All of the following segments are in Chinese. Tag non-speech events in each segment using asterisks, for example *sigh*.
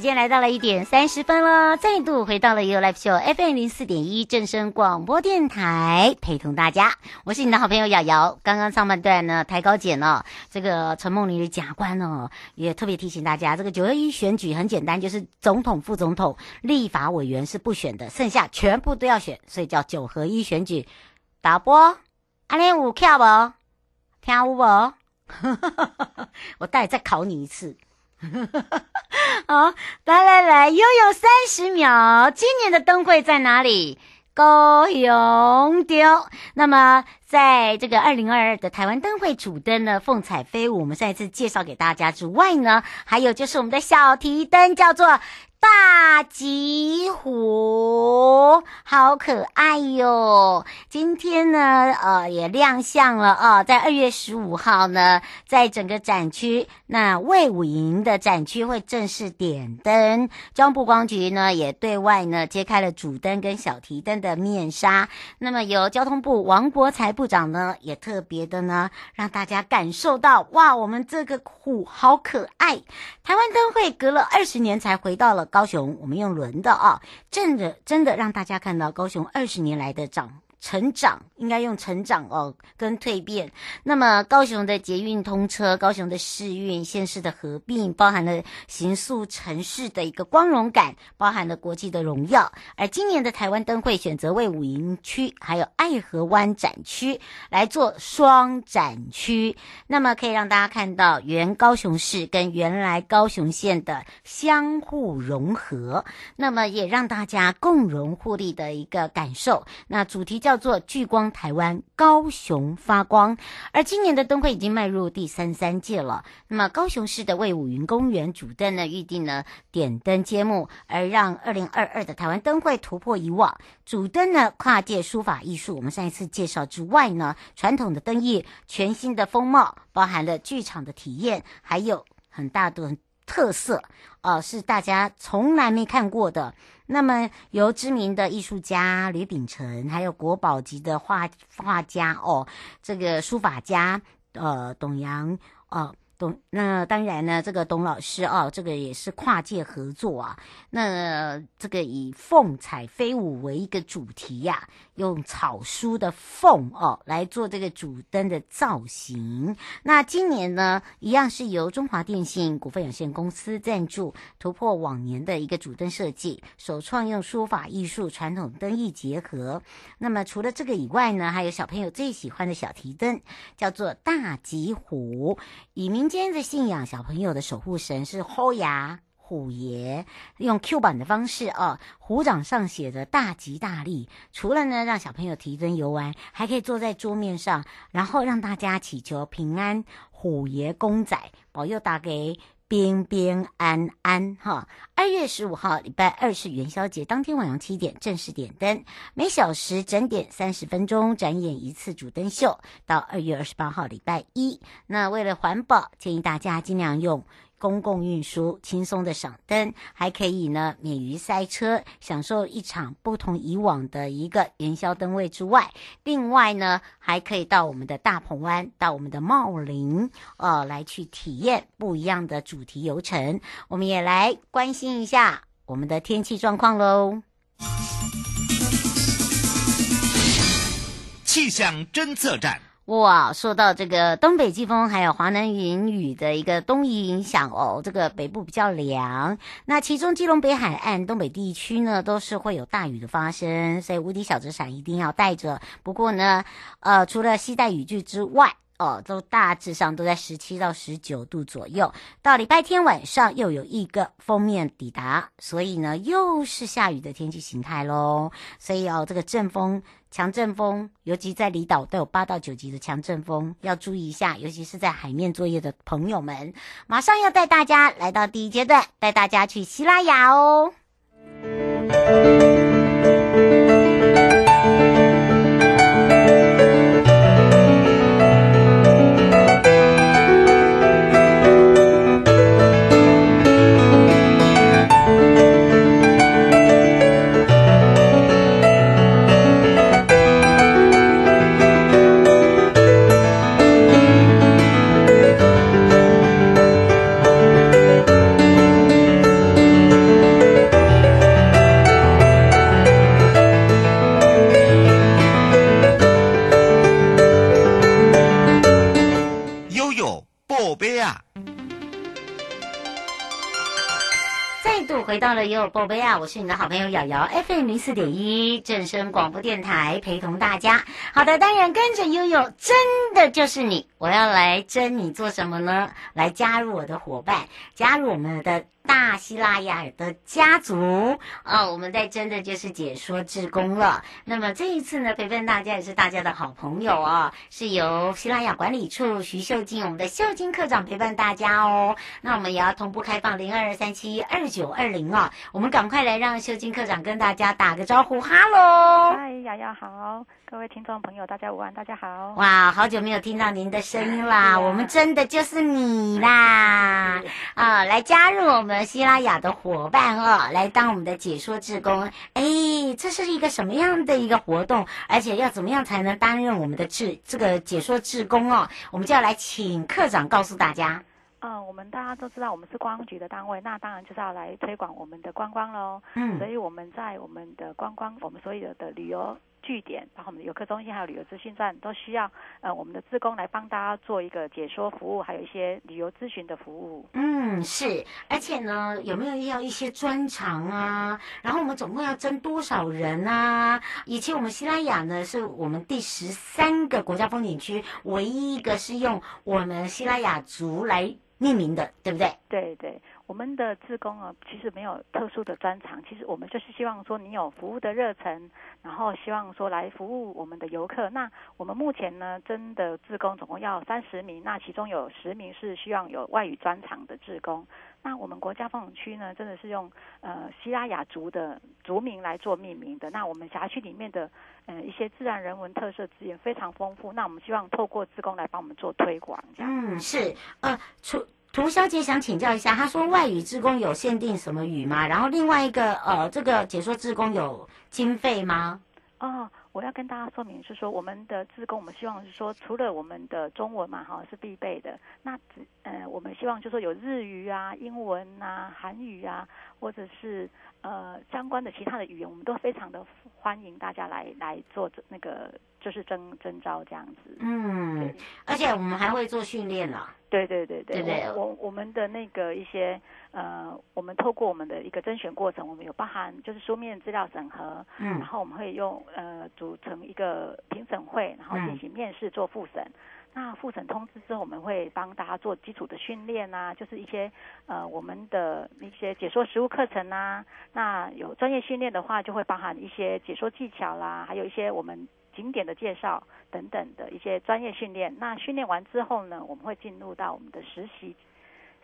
时间来到了一点三十分了，再度回到了 You Live Show FM 零四点一正声广播电台，陪同大家，我是你的好朋友瑶瑶。刚刚上半段呢，抬高检呢，这个陈梦玲的假官呢，也特别提醒大家，这个九二一选举很简单，就是总统、副总统、立法委员是不选的，剩下全部都要选，所以叫九合一选举。导播，阿莲有跳不？跳舞不？*laughs* 我待再考你一次。*laughs* 好，来来来，悠悠三十秒。今年的灯会在哪里？高雄丢。那么，在这个二零二二的台湾灯会主灯呢，凤彩飞舞，我们再次介绍给大家之外呢，还有就是我们的小提灯，叫做。大吉虎，好可爱哟！今天呢，呃，也亮相了啊，在二月十五号呢，在整个展区，那魏武营的展区会正式点灯。交通部光局呢，也对外呢揭开了主灯跟小提灯的面纱。那么由交通部王国材部长呢，也特别的呢，让大家感受到哇，我们这个虎好可爱。台湾灯会隔了二十年才回到了。高雄，我们用轮的啊，真的真的让大家看到高雄二十年来的涨。成长应该用成长哦，跟蜕变。那么高雄的捷运通车，高雄的市运县市的合并，包含了行塑城市的一个光荣感，包含了国际的荣耀。而今年的台湾灯会选择为武营区还有爱河湾展区来做双展区，那么可以让大家看到原高雄市跟原来高雄县的相互融合，那么也让大家共荣互利的一个感受。那主题叫。叫做聚光台湾，高雄发光。而今年的灯会已经迈入第三三届了。那么高雄市的卫武云公园主灯呢，预定呢点灯揭幕，而让二零二二的台湾灯会突破以往。主灯呢跨界书法艺术，我们上一次介绍之外呢，传统的灯艺，全新的风貌，包含了剧场的体验，还有很大的特色，呃，是大家从来没看过的。那么，由知名的艺术家吕秉成，还有国宝级的画画家哦，这个书法家呃董阳呃。董，那当然呢，这个董老师啊，这个也是跨界合作啊。那这个以凤彩飞舞为一个主题呀、用草书的凤哦来做这个主灯的造型。那今年呢，一样是由中华电信股份有限公司赞助，突破往年的一个主灯设计，首创用书法艺术、传统灯艺结合。那么除了这个以外呢，还有小朋友最喜欢的小提灯，叫做大吉虎，以名。今天的信仰，小朋友的守护神是虎牙虎爷，用 Q 版的方式哦，虎掌上写着大吉大利。除了呢，让小朋友提灯游玩，还可以坐在桌面上，然后让大家祈求平安，虎爷公仔保佑打给。平平安安哈！二月十五号，礼拜二是元宵节，当天晚上七点正式点灯，每小时整点三十分钟展演一次主灯秀。到二月二十八号，礼拜一，那为了环保，建议大家尽量用。公共运输轻松的赏灯，还可以呢免于塞车，享受一场不同以往的一个元宵灯会之外，另外呢还可以到我们的大鹏湾，到我们的茂林，呃，来去体验不一样的主题游程。我们也来关心一下我们的天气状况喽。气象侦测站。哇，受到这个东北季风还有华南云雨的一个东移影响哦，这个北部比较凉。那其中基隆北海岸、东北地区呢，都是会有大雨的发生，所以无敌小折伞一定要带着。不过呢，呃，除了携带雨具之外，哦，都大致上都在十七到十九度左右。到礼拜天晚上又有一个锋面抵达，所以呢又是下雨的天气形态喽。所以哦，这个阵风。强阵风，尤其在离岛都有八到九级的强阵风，要注意一下。尤其是在海面作业的朋友们，马上要带大家来到第一阶段，带大家去西拉雅哦。悠悠宝贝啊！我是你的好朋友瑶瑶，FM 零四点一正声广播电台，陪同大家。好的，当然跟着悠悠，真的就是你。我要来征你做什么呢？来加入我的伙伴，加入我们的。大希拉雅尔的家族哦，我们在征的就是解说志工了。那么这一次呢，陪伴大家也是大家的好朋友哦，是由希拉雅管理处徐秀静，我们的秀静课长陪伴大家哦。那我们也要同步开放零二二三七二九二零啊，我们赶快来让秀静课长跟大家打个招呼，哈喽！嗨，雅雅好，各位听众朋友，大家午安，大家好。哇，好久没有听到您的声音啦，我们真的就是你啦 *laughs* 啊，来加入我们。希拉雅的伙伴哦，来当我们的解说志工。哎，这是一个什么样的一个活动？而且要怎么样才能担任我们的志这个解说志工哦？我们就要来请课长告诉大家。嗯，我们大家都知道，我们是观光局的单位，那当然就是要来推广我们的观光喽。嗯，所以我们在我们的观光，我们所有的旅游。据点，然后我们的游客中心还有旅游资讯站都需要呃我们的志工来帮大家做一个解说服务，还有一些旅游咨询的服务。嗯，是，而且呢，有没有要一些专长啊？然后我们总共要征多少人啊？以前我们西拉雅呢，是我们第十三个国家风景区唯一一个是用我们西拉雅族来命名的，对不对？对对。我们的志工啊，其实没有特殊的专长，其实我们就是希望说你有服务的热忱，然后希望说来服务我们的游客。那我们目前呢，真的志工总共要三十名，那其中有十名是希望有外语专长的志工。那我们国家风景区呢，真的是用呃西拉雅族的族名来做命名的。那我们辖区里面的呃一些自然人文特色资源非常丰富，那我们希望透过志工来帮我们做推广。嗯，是呃出。涂小姐想请教一下，她说外语志工有限定什么语吗？然后另外一个呃，这个解说志工有经费吗？哦，我要跟大家说明是说，我们的志工，我们希望是说，除了我们的中文嘛，哈是必备的，那只呃，我们希望就是说有日语啊、英文啊、韩语啊，或者是呃相关的其他的语言，我们都非常的欢迎大家来来做那个就是征征召这样子。嗯，而且我们还会做训练了。对对对对，对我我，我们的那个一些呃，我们透过我们的一个甄选过程，我们有包含就是书面资料审核，嗯，然后我们会用呃组成一个评审会，然后进行面试做复审。嗯、那复审通知之后，我们会帮大家做基础的训练啊，就是一些呃我们的一些解说实务课程啊。那有专业训练的话，就会包含一些解说技巧啦，还有一些我们。景点的介绍等等的一些专业训练，那训练完之后呢，我们会进入到我们的实习。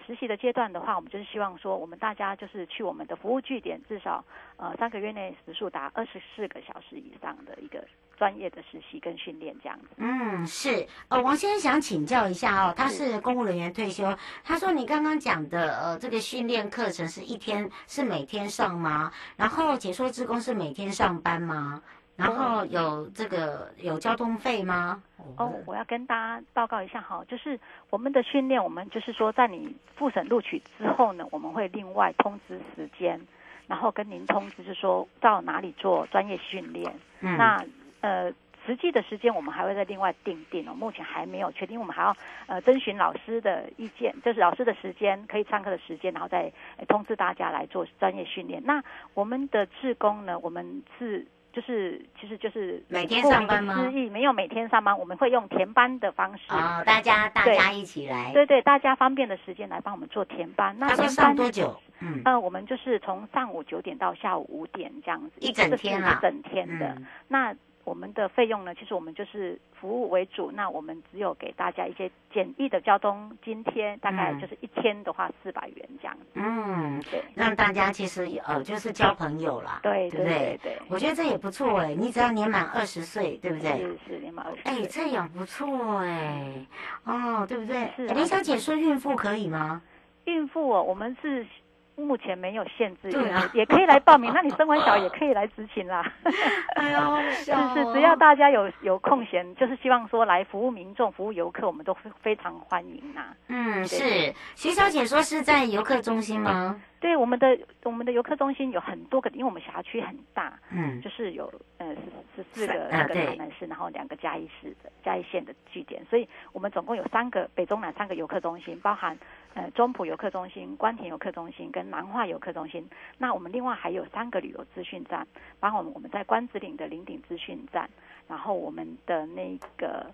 实习的阶段的话，我们就是希望说，我们大家就是去我们的服务据点，至少呃三个月内时数达二十四个小时以上的一个专业的实习跟训练这样子。嗯，是。呃，王先生想请教一下哦，他是公务人员退休，他说你刚刚讲的呃这个训练课程是一天是每天上吗？然后解说志工是每天上班吗？然后有这个有交通费吗？哦，我要跟大家报告一下哈，就是我们的训练，我们就是说在你复审录取之后呢，我们会另外通知时间，然后跟您通知，就是说到哪里做专业训练。嗯。那呃，实际的时间我们还会再另外定定哦，目前还没有确定，我们还要呃征询老师的意见，就是老师的时间可以上课的时间，然后再通知大家来做专业训练。那我们的志工呢，我们是。就是其实就是每天上班吗？顾名思义，没有每天上班，我们会用填班的方式。哦，大家大家一起来。对对，大家方便的时间来帮我们做填班。那填班上多久？嗯，呃，我们就是从上午九点到下午五点这样子，一整天啊，一整天的。嗯、那我们的费用呢？其实我们就是服务为主，那我们只有给大家一些简易的交通津贴，大概就是一天的话四百元这样子。嗯，对，让大家其实呃就是交朋友啦，对对不对？对，对，我觉得这也不错哎，你只要年满二十岁，对不对？是是年满二十岁。哎，这样不错哎，哦，对不对？是。林小姐说孕妇可以吗？孕妇哦，我们是。目前没有限制，啊，也可以来报名。*laughs* 那你生完小也可以来执勤啦。*laughs* 哎呦，是是，只要大家有有空闲，就是希望说来服务民众、服务游客，我们都非常欢迎呐。嗯，是。徐小姐说是在游客中心吗？对，我们的我们的游客中心有很多个，因为我们辖区很大，嗯，就是有呃十十四个那个台南市，然后两个嘉义市的嘉义县的据点，所以我们总共有三个北中南三个游客中心，包含。呃，中埔游客中心、官田游客中心跟南化游客中心，那我们另外还有三个旅游资讯站，包括我们我们在关子岭的林顶资讯站，然后我们的那个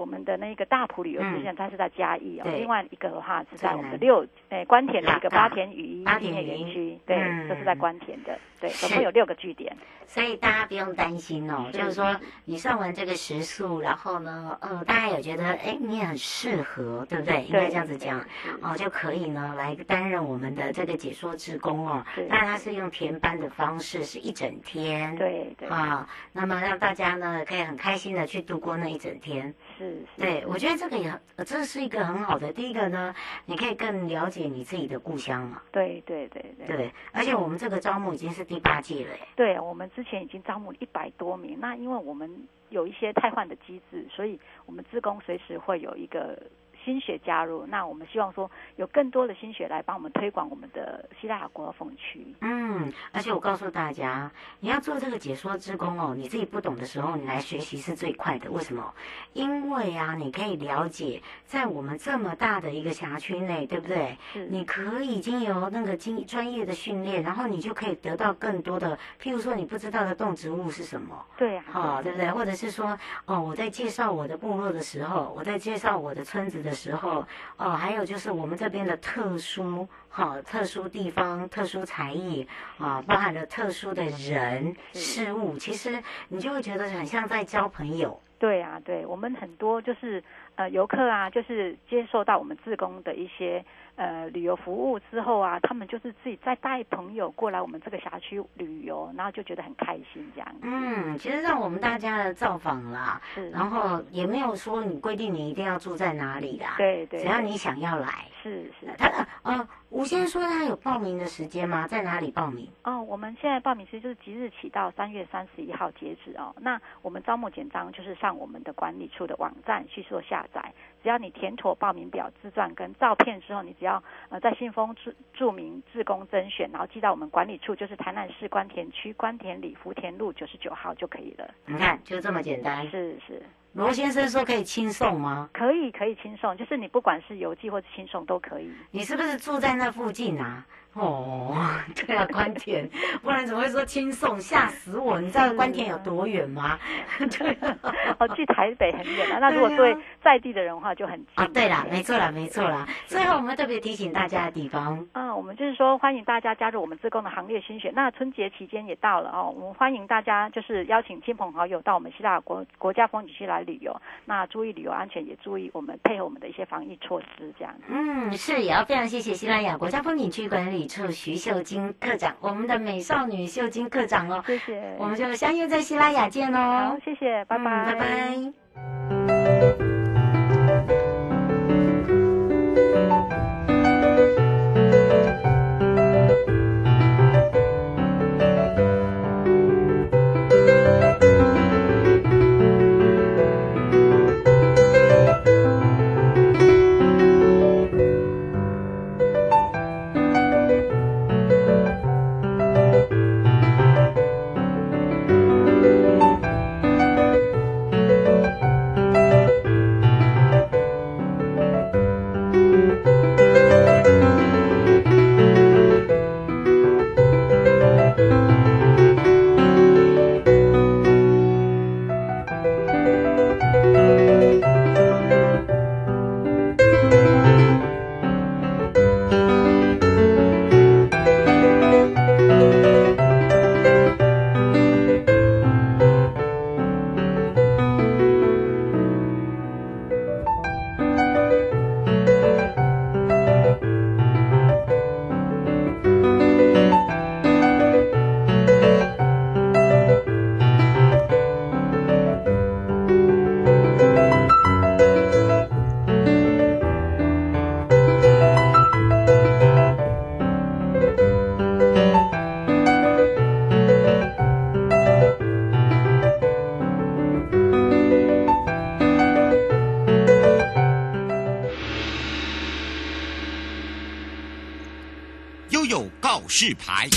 我们的那个大埔旅游资讯站，它是在嘉义哦，另外一个的话是在我们的六诶关田的一个八田雨衣纪念园区，对，都是在关田的。对，总共有六个据点，所以大家不用担心哦。就是说，你上完这个食宿，然后呢，呃，大家有觉得，哎，你也很适合，对不对？应该这样子讲，哦，就可以呢来担任我们的这个解说职工哦。那他是用填班的方式，是一整天。对对。啊，那么让大家呢可以很开心的去度过那一整天。是。对，我觉得这个也，这是一个很好的。第一个呢，你可以更了解你自己的故乡嘛。对对对对。对，而且我们这个招募已经是。第八季了，对，我们之前已经招募一百多名。那因为我们有一些汰换的机制，所以我们自工随时会有一个。新血加入，那我们希望说有更多的新血来帮我们推广我们的西拉雅国风区。嗯，而且我告诉大家，你要做这个解说之工哦，你自己不懂的时候，你来学习是最快的。为什么？因为啊，你可以了解，在我们这么大的一个辖区内，对不对？是。你可以经由那个经专业的训练，然后你就可以得到更多的，譬如说你不知道的动植物是什么？对啊。好，对不对？或者是说，哦，我在介绍我的部落的时候，我在介绍我的村子的时候，哦，还有就是我们这边的特殊，哈、哦，特殊地方、特殊才艺，啊、哦，包含了特殊的人事物，其实你就会觉得很像在交朋友。对啊，对，我们很多就是呃游客啊，就是接受到我们自工的一些。呃，旅游服务之后啊，他们就是自己再带朋友过来我们这个辖区旅游，然后就觉得很开心这样。嗯，其实让我们大家的造访啦，是，然后也没有说你规定你一定要住在哪里啦，对对，只要你想要来，是是。他呃，吴先生说他有报名的时间吗？在哪里报名？哦，我们现在报名其实就是即日起到三月三十一号截止哦。那我们招募简章就是上我们的管理处的网站去做下载。只要你填妥报名表、自传跟照片之后，你只要呃在信封注注明志工甄选，然后寄到我们管理处，就是台南市官田区官田里福田路九十九号就可以了。你看，就这么简单。是是。罗先生说可以轻送吗？可以，可以轻送，就是你不管是邮寄或者轻送都可以。你是不是住在那附近啊？哦，*laughs* 对啊，关田，不然怎么会说轻松？吓死我！你知道关田有多远吗？*laughs* 对，哦，去台北很远啊。那如果对在地的人的话就很近。啊，对啦，没错啦，没错啦。最后我们特别提醒大家的地方，嗯，我们就是说欢迎大家加入我们自贡的行列新血。那春节期间也到了哦，我们欢迎大家就是邀请亲朋好友到我们西拉雅国国家风景区来旅游。那注意旅游安全，也注意我们配合我们的一些防疫措施，这样。嗯，是，也要非常谢谢西班牙国家风景区管理。处徐秀晶课长，我们的美少女秀晶课长哦，谢谢，我们就相约在希拉雅见哦。好，谢谢，拜拜，嗯，拜拜。又有告示牌。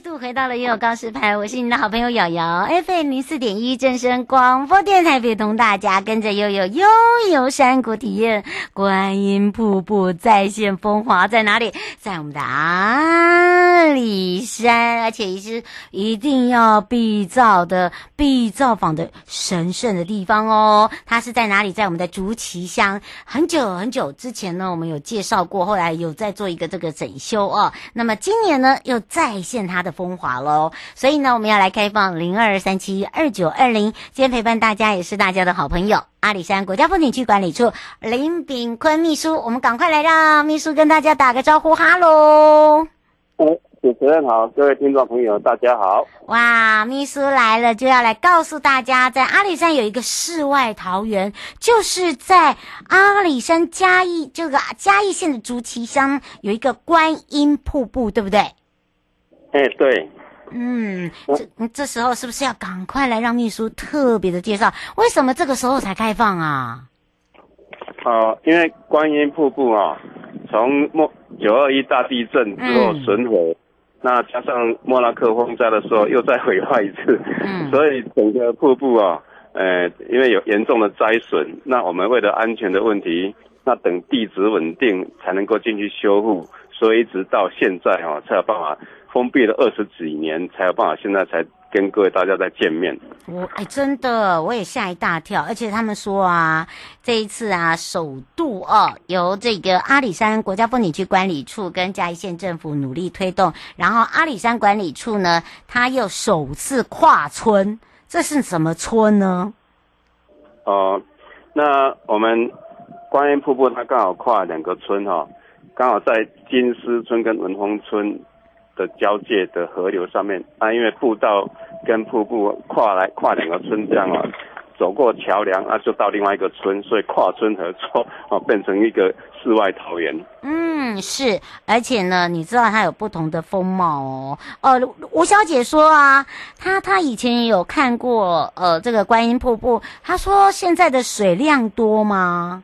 度回到了悠悠告示牌，我是你的好朋友瑶瑶，FM 零四点一正声广播电台，陪同大家跟着悠悠悠游山谷体验观音瀑布再现风华在哪里？在我们的阿里山，而且也是一定要必造的、必造访的神圣的地方哦。它是在哪里？在我们的竹崎乡。很久很久之前呢，我们有介绍过，后来有在做一个这个整修哦。那么今年呢，又再现。它的风华喽，所以呢，我们要来开放零二三七二九二零。今天陪伴大家也是大家的好朋友，阿里山国家风景区管理处林炳坤秘书。我们赶快来让秘书跟大家打个招呼，哈喽！哎，主持人好，各位听众朋友，大家好。哇，秘书来了，就要来告诉大家，在阿里山有一个世外桃源，就是在阿里山嘉义这个嘉义县的竹崎乡有一个观音瀑布，对不对？哎，对，嗯，这这时候是不是要赶快来让秘书特别的介绍？为什么这个时候才开放啊？好、呃，因为观音瀑布啊，从莫九二一大地震之后损毁，嗯、那加上莫拉克风灾的时候又再毁坏一次，嗯，所以整个瀑布啊，呃，因为有严重的灾损，那我们为了安全的问题，那等地质稳定才能够进去修复，所以一直到现在哈、啊，才有办法。封闭了二十几年才有办法，现在才跟各位大家再见面。我哎，真的我也吓一大跳，而且他们说啊，这一次啊，首度哦，由这个阿里山国家风景区管理处跟嘉义县政府努力推动，然后阿里山管理处呢，他又首次跨村，这是什么村呢？哦、呃，那我们观音瀑布它刚好跨两个村哈、哦，刚好在金狮村跟文峰村。的交界的河流上面啊，因为步道跟瀑布跨来跨两个村这样啊，走过桥梁啊，就到另外一个村，所以跨村合作啊，变成一个世外桃源。嗯，是，而且呢，你知道它有不同的风貌哦。呃，吴小姐说啊，她她以前也有看过呃这个观音瀑布，她说现在的水量多吗？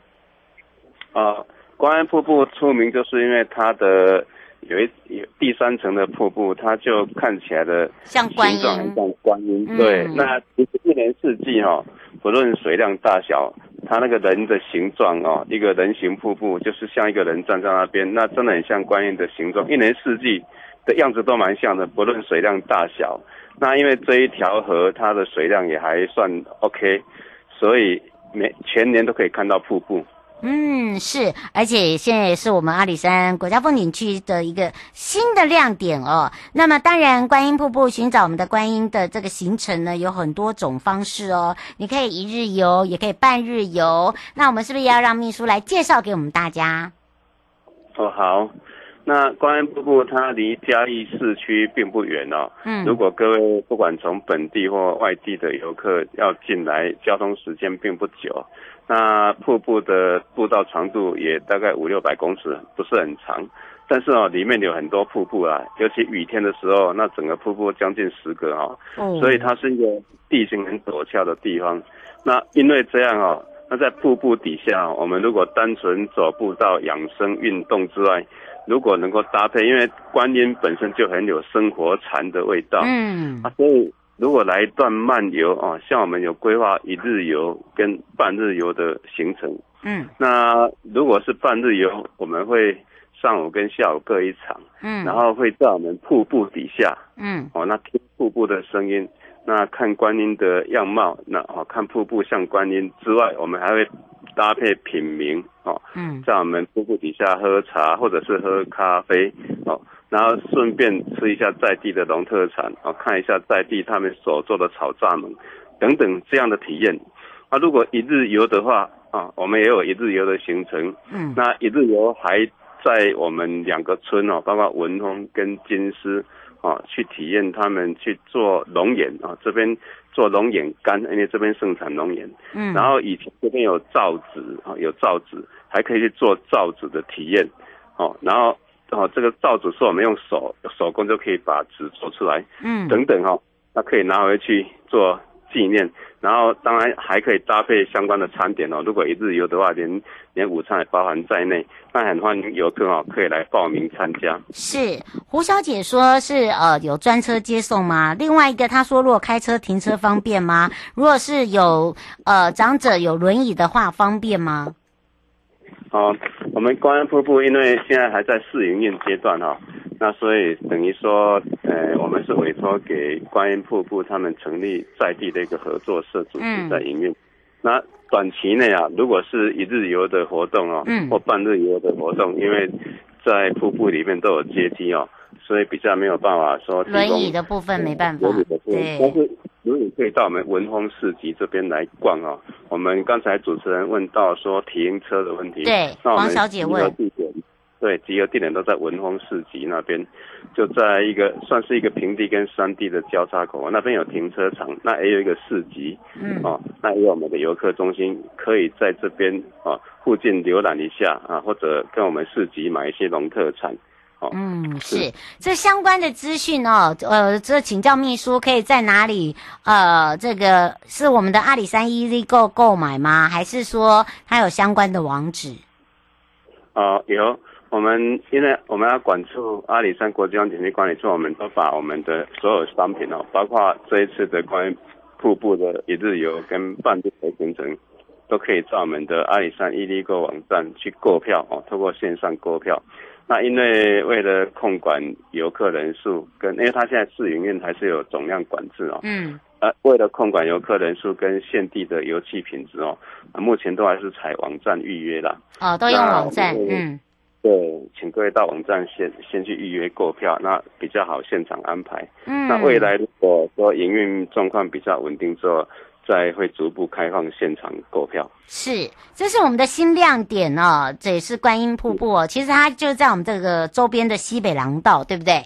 呃，观音瀑布出名就是因为它的。有一有第三层的瀑布，它就看起来的像观音，像观音。对，嗯、那其实一年四季哈、哦，不论水量大小，它那个人的形状哦，一个人形瀑布，就是像一个人站在那边，那真的很像观音的形状。一年四季的样子都蛮像的，不论水量大小。那因为这一条河它的水量也还算 OK，所以每全年都可以看到瀑布。嗯，是，而且现在也是我们阿里山国家风景区的一个新的亮点哦。那么，当然，观音瀑布寻找我们的观音的这个行程呢，有很多种方式哦。你可以一日游，也可以半日游。那我们是不是也要让秘书来介绍给我们大家？哦，好。那观音瀑布它离嘉义市区并不远哦。嗯。如果各位不管从本地或外地的游客要进来，交通时间并不久。那瀑布的步道长度也大概五六百公尺，不是很长，但是哦，里面有很多瀑布啊，尤其雨天的时候，那整个瀑布将近十个哦，哦所以它是一个地形很陡峭的地方。那因为这样哦，那在瀑布底下，我们如果单纯走步道养生运动之外，如果能够搭配，因为观音本身就很有生活禅的味道，嗯，啊，所以。如果来一段漫游啊，像我们有规划一日游跟半日游的行程，嗯，那如果是半日游，我们会上午跟下午各一场，嗯，然后会在我们瀑布底下，嗯，哦，那听瀑布的声音，那看观音的样貌，那哦看瀑布像观音之外，我们还会搭配品茗哦，嗯，在我们瀑布底下喝茶或者是喝咖啡哦。然后顺便吃一下在地的农特产啊，看一下在地他们所做的炒蚱蜢等等这样的体验。啊，如果一日游的话啊，我们也有一日游的行程。嗯，那一日游还在我们两个村哦，包括文峰跟金狮啊，去体验他们去做龙眼啊，这边做龙眼干，因为这边盛产龙眼。嗯，然后以前这边有造纸啊，有造纸，还可以去做造纸的体验。哦，然后。哦，这个造纸是我们用手手工就可以把纸做出来，嗯，等等哈、哦，那可以拿回去做纪念。然后当然还可以搭配相关的餐点哦。如果一日游的话，连连午餐也包含在内。那很欢迎游客哦，可以来报名参加。是胡小姐说是呃有专车接送吗？另外一个她说，如果开车停车方便吗？如果是有呃长者有轮椅的话，方便吗？哦，我们观音瀑布因为现在还在试营运阶段哈、哦，那所以等于说呃我们是委托给观音瀑布他们成立在地的一个合作社组织在营运。嗯、那短期内啊，如果是一日游的活动哦，嗯、或半日游的活动，因为在瀑布里面都有阶梯哦，所以比较没有办法说轮椅的部分没办法，对。但是如果你可以到我们文峰市集这边来逛哦。我们刚才主持人问到说停车的问题，对，黄小姐问。对，集合地点都在文峰市集那边，就在一个算是一个平地跟山地的交叉口，那边有停车场，那也有一个市集，嗯，哦，那也有我们的游客中心，可以在这边啊附近浏览一下啊，或者跟我们市集买一些农特产，哦，嗯，是，是这相关的资讯哦，呃，这请教秘书可以在哪里？呃，这个是我们的阿里山 EasyGo 购买吗？还是说它有相关的网址？哦，有。我们因为我们要管处阿里山国际风景区管理处，我们都把我们的所有商品哦，包括这一次的关于瀑布的一日游跟半日的行程，都可以在我们的阿里山 EasyGo 网站去购票哦，透过线上购票。那因为为了控管游客人数跟，因为它现在试营运还是有总量管制哦，嗯，呃，为了控管游客人数跟现地的油气品质哦，目前都还是采网站预约啦。哦，都用网站，嗯。对，请各位到网站先先去预约购票，那比较好现场安排。嗯，那未来如果说营运状况比较稳定之后，再会逐步开放现场购票。是，这是我们的新亮点哦，这也是观音瀑布哦。其实它就在我们这个周边的西北廊道，对不对？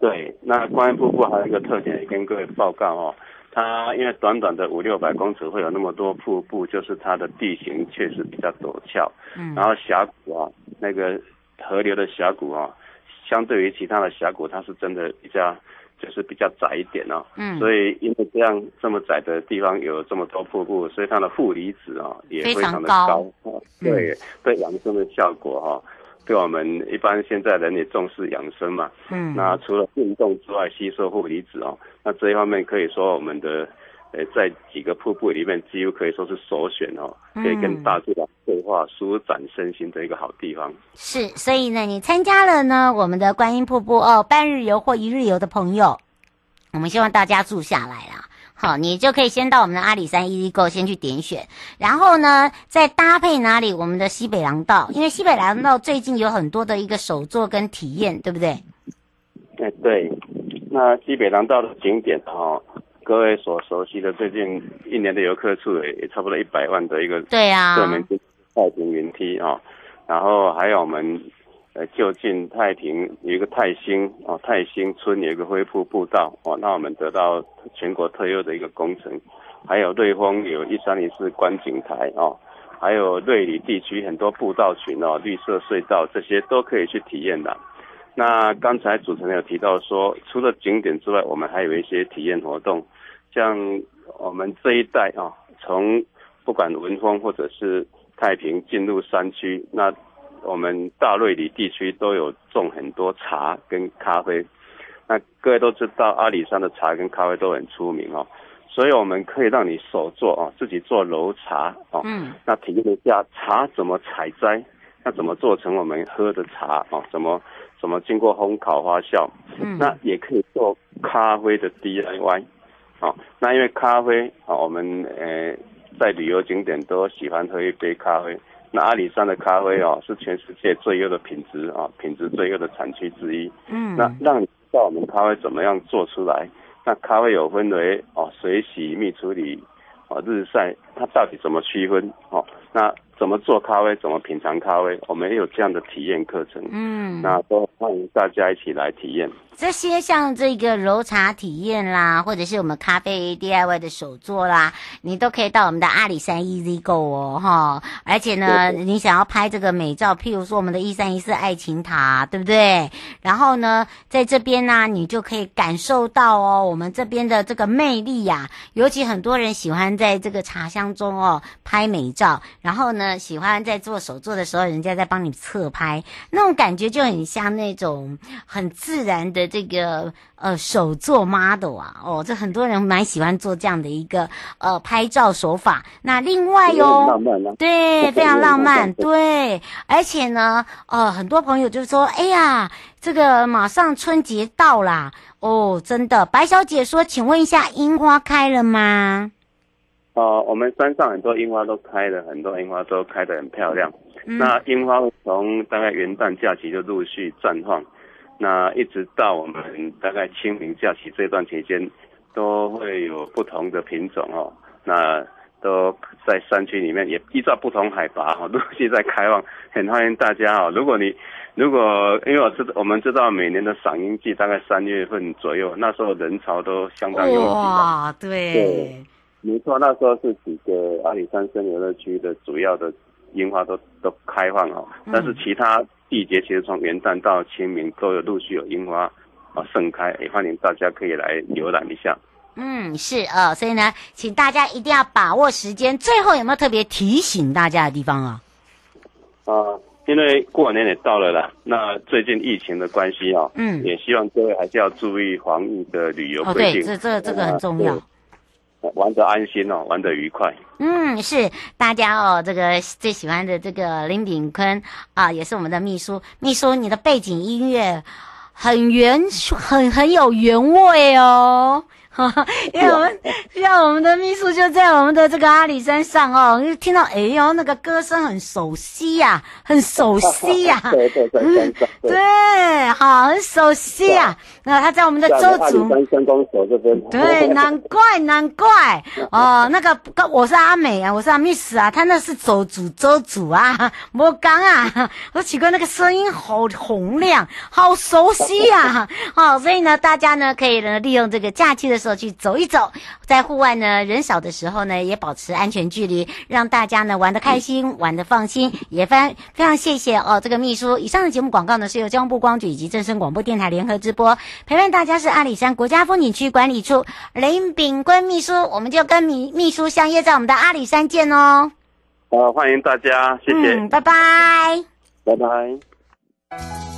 对，那观音瀑布还有一个特点，也跟各位报告哦。它因为短短的五六百公尺会有那么多瀑布，就是它的地形确实比较陡峭，嗯，然后峡谷啊，那个河流的峡谷啊，相对于其他的峡谷，它是真的比较就是比较窄一点哦，嗯，所以因为这样这么窄的地方有这么多瀑布，所以它的负离子哦也非常的高，高。对，对养生的效果哈。对我们一般现在人也重视养生嘛，嗯，那除了运动之外，吸收负离子哦，那这一方面可以说我们的，呃，在几个瀑布里面，几乎可以说是首选哦，可以跟大自然对话、舒展身心的一个好地方。是，所以呢，你参加了呢我们的观音瀑布哦，半日游或一日游的朋友，我们希望大家住下来啦。好，你就可以先到我们的阿里山 EasyGo 先去点选，然后呢，再搭配哪里？我们的西北廊道，因为西北廊道最近有很多的一个手作跟体验，对不对？哎，对。那西北廊道的景点哈，各位所熟悉的，最近一年的游客数也也差不多一百万的一个对啊，热门太平云梯啊，然后还有我们。呃，就近太平有一个泰兴哦，泰兴村有一个恢复步道哦，那我们得到全国特优的一个工程，还有瑞丰有一三零四观景台哦，还有瑞里地区很多步道群哦，绿色隧道这些都可以去体验的。那刚才主持人有提到说，除了景点之外，我们还有一些体验活动，像我们这一带啊，从不管文峰或者是太平进入山区那。我们大瑞里地区都有种很多茶跟咖啡，那各位都知道阿里山的茶跟咖啡都很出名哦，所以我们可以让你手做哦，自己做楼茶哦，嗯，那体验一下茶怎么采摘，那怎么做成我们喝的茶哦，怎么怎么经过烘烤发酵，嗯，那也可以做咖啡的 DIY 哦，那因为咖啡啊，我们呃在旅游景点都喜欢喝一杯咖啡。那阿里山的咖啡哦，是全世界最优的品质啊，品质最优的产区之一。嗯，那让你知道我们咖啡怎么样做出来？那咖啡有分为哦，水洗、蜜处理、哦日晒，它到底怎么区分？哦，那怎么做咖啡，怎么品尝咖啡，我们也有这样的体验课程。嗯，那都欢迎大家一起来体验。这些像这个揉茶体验啦，或者是我们咖啡 DIY 的手作啦，你都可以到我们的阿里山 Easy Go 哦，哈！而且呢，你想要拍这个美照，譬如说我们的一三一四爱情塔，对不对？然后呢，在这边呢，你就可以感受到哦，我们这边的这个魅力呀。尤其很多人喜欢在这个茶香中哦拍美照，然后呢，喜欢在做手作的时候，人家在帮你侧拍，那种感觉就很像那种很自然的。这个呃手作 model 啊，哦，这很多人蛮喜欢做这样的一个呃拍照手法。那另外哟，对，非常浪漫，对，而且呢，呃，很多朋友就说，哎呀，这个马上春节到啦，哦，真的。白小姐说，请问一下，樱花开了吗？哦，我们山上很多樱花都开了，很多樱花都开得很漂亮。嗯、那樱花从大概元旦假期就陆续绽放。那一直到我们大概清明假期这段期间，都会有不同的品种哦。那都在山区里面，也依照不同海拔哦，陆续在开放，很欢迎大家哦。如果你如果因为我知道我们知道每年的赏樱季大概三月份左右，那时候人潮都相当拥挤。哇，对，对，没错，那时候是几个阿里山森林游乐区的主要的樱花都都开放哦，但是其他。季节其实从元旦到清明都有陆续有樱花啊盛开，也欢迎大家可以来浏览一下。嗯，是啊、哦，所以呢，请大家一定要把握时间。最后有没有特别提醒大家的地方啊？啊，因为过年也到了啦，那最近疫情的关系啊，嗯，也希望各位还是要注意防疫的旅游规定。哦，对，这这这个很重要。玩得安心哦，玩得愉快。嗯，是大家哦，这个最喜欢的这个林炳坤啊，也是我们的秘书。秘书，你的背景音乐很原，很很有原味哦。*laughs* 因为我们像我们的秘书就在我们的这个阿里山上哦，就听到哎呦那个歌声很熟悉呀，很熟悉呀，对 *laughs* 对对，对对，好，很熟悉呀。那他在我们的周族，*laughs* 对，难怪难怪。哦，那个我是阿美啊，我是阿密斯啊，他那是周族周族啊，莫刚啊，我奇怪那个声音好洪亮，好熟悉呀，好，所以呢，大家呢可以呢利用这个假期的时候。去走一走，在户外呢，人少的时候呢，也保持安全距离，让大家呢玩得开心，玩得放心。也非常非常谢谢哦，这个秘书。以上的节目广告呢，是由交通部光局以及正声广播电台联合直播。陪伴大家是阿里山国家风景区管理处林炳坤秘书，我们就跟秘秘书相约在我们的阿里山见哦。好，欢迎大家，谢谢，嗯，拜拜，拜拜。